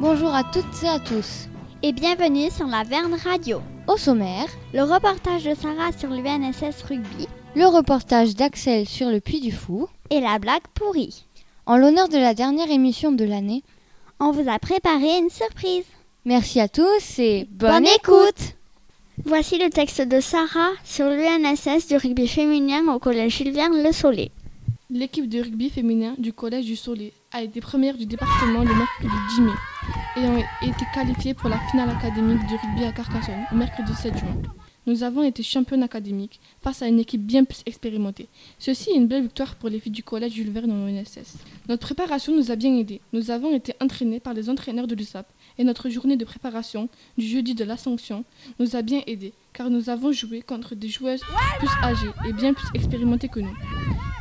Bonjour à toutes et à tous. Et bienvenue sur la Verne Radio. Au sommaire, le reportage de Sarah sur l'UNSS Rugby, le reportage d'Axel sur le Puy du Fou et la blague pourrie. En l'honneur de la dernière émission de l'année, on vous a préparé une surprise. Merci à tous et bonne, écoute. Voici le texte de Sarah sur l'UNSS du rugby féminin au collège Gilles Le Soleil. L'équipe de rugby féminin du collège du Soleil a été première du département le mercredi 10 mai ont été qualifiées pour la finale académique du rugby à Carcassonne mercredi 7 juin. Nous avons été championnes académiques face à une équipe bien plus expérimentée. Ceci est une belle victoire pour les filles du collège Jules Verne en ONSS. Notre préparation nous a bien aidés. Nous avons été entraînés par les entraîneurs de l'USAP et notre journée de préparation du jeudi de l'Ascension nous a bien aidés car nous avons joué contre des joueuses plus âgées et bien plus expérimentées que nous.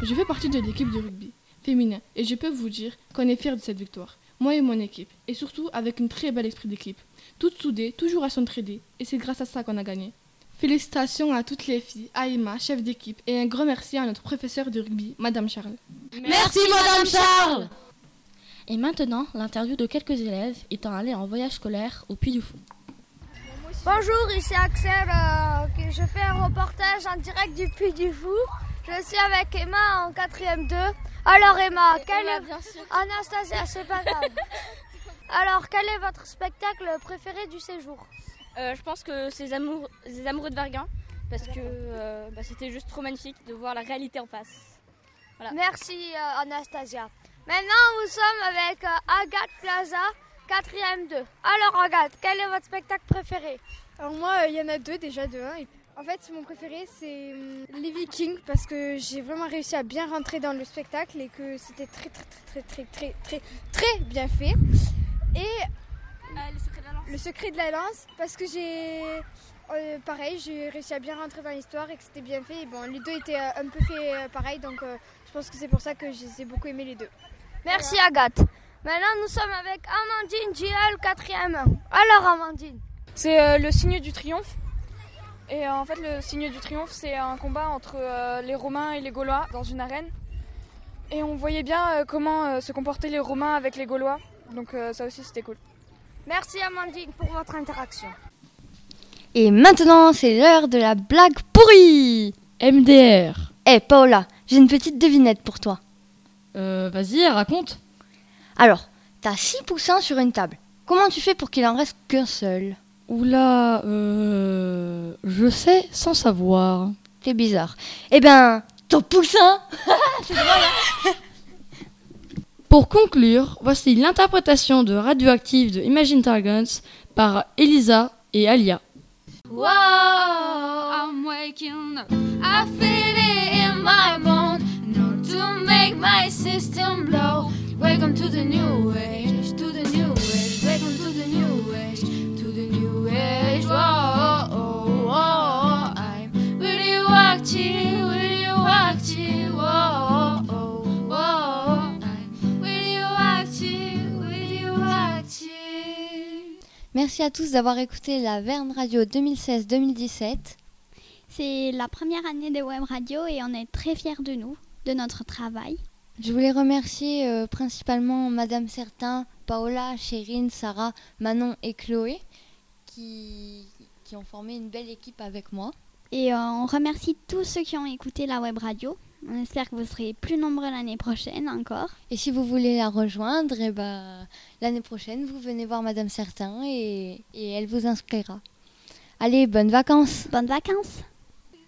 Je fais partie de l'équipe de rugby féminin et je peux vous dire qu'on est fiers de cette victoire. Moi et mon équipe, et surtout avec une très belle esprit d'équipe. Toutes soudées, toujours à s'entraider, et c'est grâce à ça qu'on a gagné. Félicitations à toutes les filles, à Emma, chef d'équipe, et un grand merci à notre professeur de rugby, Madame Charles. Merci, Madame Charles Et maintenant, l'interview de quelques élèves étant allés en voyage scolaire au Puy du Fou. Bonjour, ici Axel, euh, je fais un reportage en direct du Puy du Fou. Je suis avec Emma en 4ème 2. Alors Emma, quel est... Anastasia, c'est pas grave. Alors, quel est votre spectacle préféré du séjour? Euh, Je pense que c'est les, amour... les amoureux de Verguin, parce que euh, bah, c'était juste trop magnifique de voir la réalité en face. Voilà. Merci euh, Anastasia. Maintenant, nous sommes avec euh, Agathe Plaza, 4ème 2. Alors Agathe, quel est votre spectacle préféré? Alors moi, il y en a deux déjà, deux. Hein, en fait, mon préféré, c'est hum, les Vikings parce que j'ai vraiment réussi à bien rentrer dans le spectacle et que c'était très, très, très, très, très, très, très, bien fait. Et euh, le, secret de la lance. le secret de la lance parce que j'ai. Euh, pareil, j'ai réussi à bien rentrer dans l'histoire et que c'était bien fait. Et bon, les deux étaient euh, un peu faits euh, pareil, donc euh, je pense que c'est pour ça que j'ai beaucoup aimé les deux. Merci voilà. Agathe. Maintenant, nous sommes avec Amandine JL, 4ème. Alors, Amandine C'est le signe du triomphe. Et en fait, le signe du triomphe, c'est un combat entre euh, les Romains et les Gaulois dans une arène. Et on voyait bien euh, comment euh, se comportaient les Romains avec les Gaulois. Donc ça aussi, c'était cool. Merci Amandine pour votre interaction. Et maintenant, c'est l'heure de la blague pourrie MDR. Eh hey, Paola, j'ai une petite devinette pour toi. Euh, vas-y, raconte. Alors, t'as 6 poussins sur une table. Comment tu fais pour qu'il en reste qu'un seul? Oula, euh, je sais sans savoir. C'est bizarre. Eh ben, ton poussin C'est drôle, hein Pour conclure, voici l'interprétation de Radioactive de Imagine Dragons par Elisa et Alia. Whoa, I'm waking up. I feel it in my bones. Not to make my system blow. Welcome to the new age, Merci à tous d'avoir écouté la Verne Radio 2016-2017. C'est la première année de Web Radio et on est très fiers de nous, de notre travail. Je voulais remercier euh, principalement Madame Certain, Paola, Chérine, Sarah, Manon et Chloé qui, qui ont formé une belle équipe avec moi. Et euh, on remercie tous ceux qui ont écouté la Web Radio. On espère que vous serez plus nombreux l'année prochaine encore. Et si vous voulez la rejoindre, eh ben, l'année prochaine, vous venez voir Madame Certain et, et elle vous inscrira. Allez, bonnes vacances Bonnes vacances